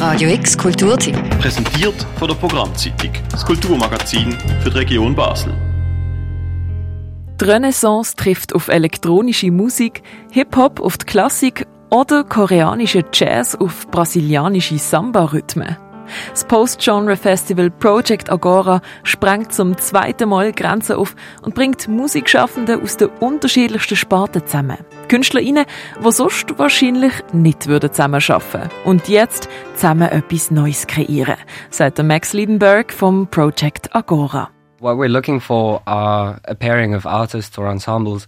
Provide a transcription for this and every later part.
Radio X Kulturteam. Präsentiert von der Programmzeitung, das Kulturmagazin für die Region Basel. Die Renaissance trifft auf elektronische Musik, Hip-Hop auf die Klassik oder koreanische Jazz auf brasilianische Samba-Rhythmen. Das Post-Genre-Festival Project Agora sprengt zum zweiten Mal Grenzen auf und bringt Musikschaffende aus den unterschiedlichsten Sparten zusammen. KünstlerInnen, die sonst wahrscheinlich nicht würden zusammenarbeiten und jetzt zusammen etwas Neues kreieren, sagt Max Liebenberg vom Project Agora. What we're looking for are a pairing of artists or ensembles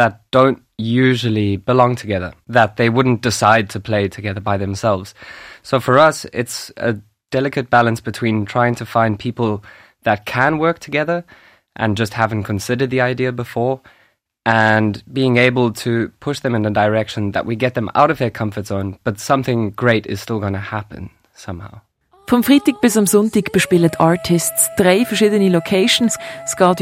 that don't usually belong together, that they wouldn't decide to play together by themselves. So for us, it's a delicate balance between trying to find people that can work together and just haven't considered the idea before and being able to push them in a direction that we get them out of their comfort zone, but something great is still going to happen somehow. Vom Freitag bis am Sonntag bespielen Artists drei verschiedene Locations, Gare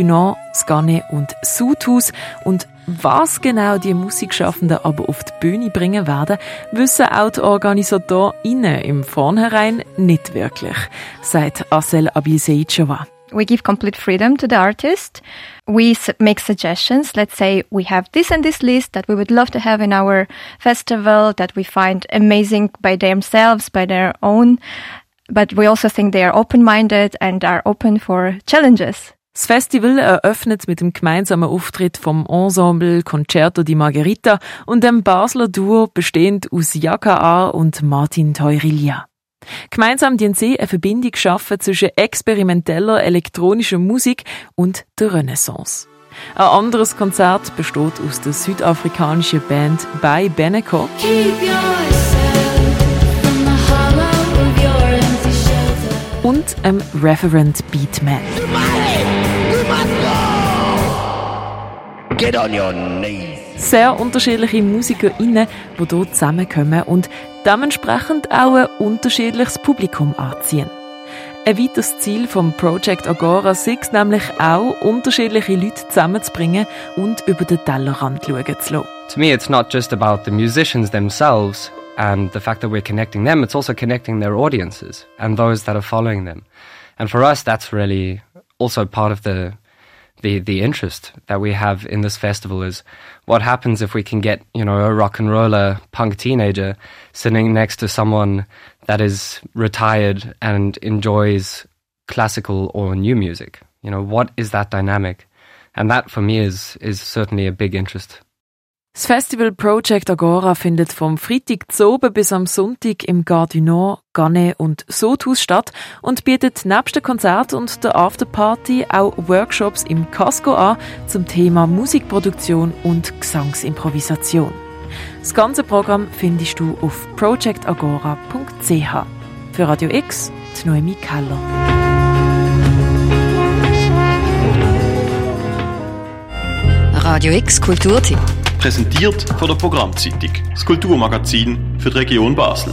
das Gane und Sudhaus. Und was genau die Musikschaffenden aber auf die Bühne bringen werden, wissen auch die OrganisatorInnen im Vornherein nicht wirklich, sagt Asel Abilseitschova. We give complete freedom to the artist. We make suggestions. Let's say we have this and this list that we would love to have in our festival that we find amazing by themselves, by their own. but we also think they are open-minded and are open for challenges. Das Festival eröffnet mit dem gemeinsamen Auftritt vom Ensemble Concerto di Margherita und dem Basler Duo bestehend aus Jaka A und Martin Teurilia. Gemeinsam die sie eine Verbindung schaffen zwischen experimenteller elektronischer Musik und der Renaissance. Ein anderes Konzert besteht aus der südafrikanischen Band By Beneco. und einem Reverend Beatman. Get on your knees. Sehr unterschiedliche MusikerInnen, die hier zusammenkommen und dementsprechend auch ein unterschiedliches Publikum anziehen. Ein weiteres Ziel vom Project Agora ist nämlich auch, unterschiedliche Leute zusammenzubringen und über den Tellerrand schauen zu lassen. To me, it's not just about the musicians themselves, and the fact that we're connecting them, it's also connecting their audiences and those that are following them. And for us, that's really also part of the the the interest that we have in this festival is what happens if we can get you know a rock and roller punk teenager sitting next to someone that is retired and enjoys classical or new music? You know what is that dynamic? And that for me is is certainly a big interest Das Festival Project Agora findet vom Freitag zu oben bis am Sonntag im Gare du Nord, Ganne und Sothaus statt und bietet nebst dem Konzert und der Afterparty auch Workshops im Casco an zum Thema Musikproduktion und Gesangsimprovisation. Das ganze Programm findest du auf projectagora.ch. Für Radio X, die Noemi Keller. Radio X Kulturteam. Präsentiert von der Programmzeitung, das Kulturmagazin für die Region Basel.